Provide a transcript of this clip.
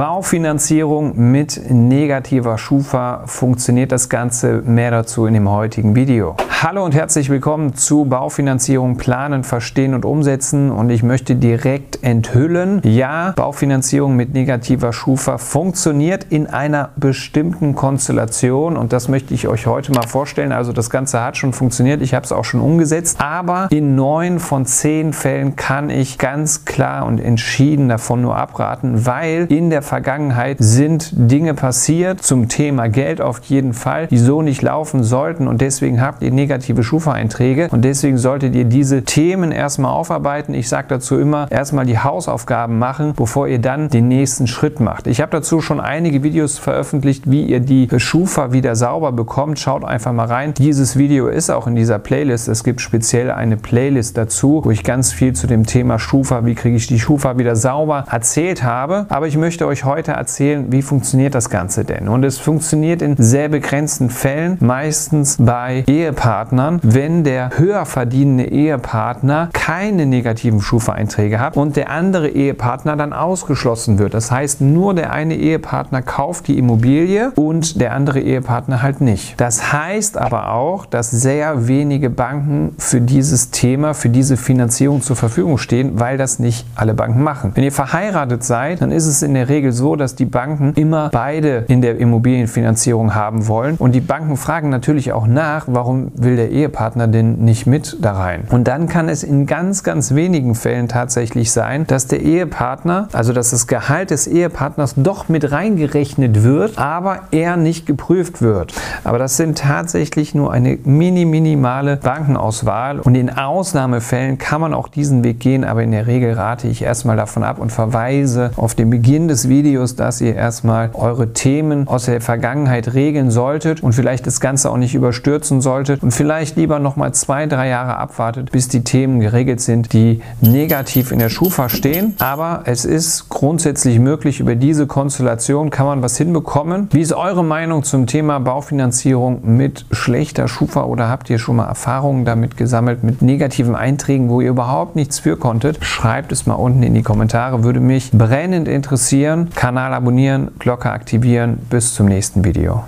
Baufinanzierung mit negativer Schufa. Funktioniert das Ganze? Mehr dazu in dem heutigen Video. Hallo und herzlich willkommen zu Baufinanzierung planen, verstehen und umsetzen. Und ich möchte direkt enthüllen, ja, Baufinanzierung mit negativer Schufa funktioniert in einer bestimmten Konstellation. Und das möchte ich euch heute mal vorstellen. Also das Ganze hat schon funktioniert. Ich habe es auch schon umgesetzt. Aber in neun von zehn Fällen kann ich ganz klar und entschieden davon nur abraten, weil in der Vergangenheit sind Dinge passiert zum Thema Geld auf jeden Fall, die so nicht laufen sollten. Und deswegen habt ihr negative negative Schufa-Einträge und deswegen solltet ihr diese Themen erstmal aufarbeiten. Ich sage dazu immer, erstmal die Hausaufgaben machen, bevor ihr dann den nächsten Schritt macht. Ich habe dazu schon einige Videos veröffentlicht, wie ihr die Schufa wieder sauber bekommt. Schaut einfach mal rein. Dieses Video ist auch in dieser Playlist. Es gibt speziell eine Playlist dazu, wo ich ganz viel zu dem Thema Schufa, wie kriege ich die Schufa wieder sauber, erzählt habe. Aber ich möchte euch heute erzählen, wie funktioniert das Ganze denn? Und es funktioniert in sehr begrenzten Fällen, meistens bei Ehepaaren Ehepartnern, wenn der höher verdienende Ehepartner keine negativen Schufa-Einträge hat und der andere Ehepartner dann ausgeschlossen wird. Das heißt, nur der eine Ehepartner kauft die Immobilie und der andere Ehepartner halt nicht. Das heißt aber auch, dass sehr wenige Banken für dieses Thema, für diese Finanzierung zur Verfügung stehen, weil das nicht alle Banken machen. Wenn ihr verheiratet seid, dann ist es in der Regel so, dass die Banken immer beide in der Immobilienfinanzierung haben wollen und die Banken fragen natürlich auch nach, warum will will der Ehepartner denn nicht mit da rein? Und dann kann es in ganz, ganz wenigen Fällen tatsächlich sein, dass der Ehepartner, also dass das Gehalt des Ehepartners doch mit reingerechnet wird, aber er nicht geprüft wird. Aber das sind tatsächlich nur eine mini, minimale Bankenauswahl und in Ausnahmefällen kann man auch diesen Weg gehen, aber in der Regel rate ich erstmal davon ab und verweise auf den Beginn des Videos, dass ihr erstmal eure Themen aus der Vergangenheit regeln solltet und vielleicht das Ganze auch nicht überstürzen solltet und vielleicht lieber noch mal zwei, drei Jahre abwartet, bis die Themen geregelt sind, die negativ in der Schufa stehen. Aber es ist grundsätzlich möglich, über diese Konstellation kann man was hinbekommen. Wie ist eure Meinung zum Thema Baufinanzierung mit schlechter Schufa oder habt ihr schon mal Erfahrungen damit gesammelt, mit negativen Einträgen, wo ihr überhaupt nichts für konntet? Schreibt es mal unten in die Kommentare, würde mich brennend interessieren. Kanal abonnieren, Glocke aktivieren. Bis zum nächsten Video.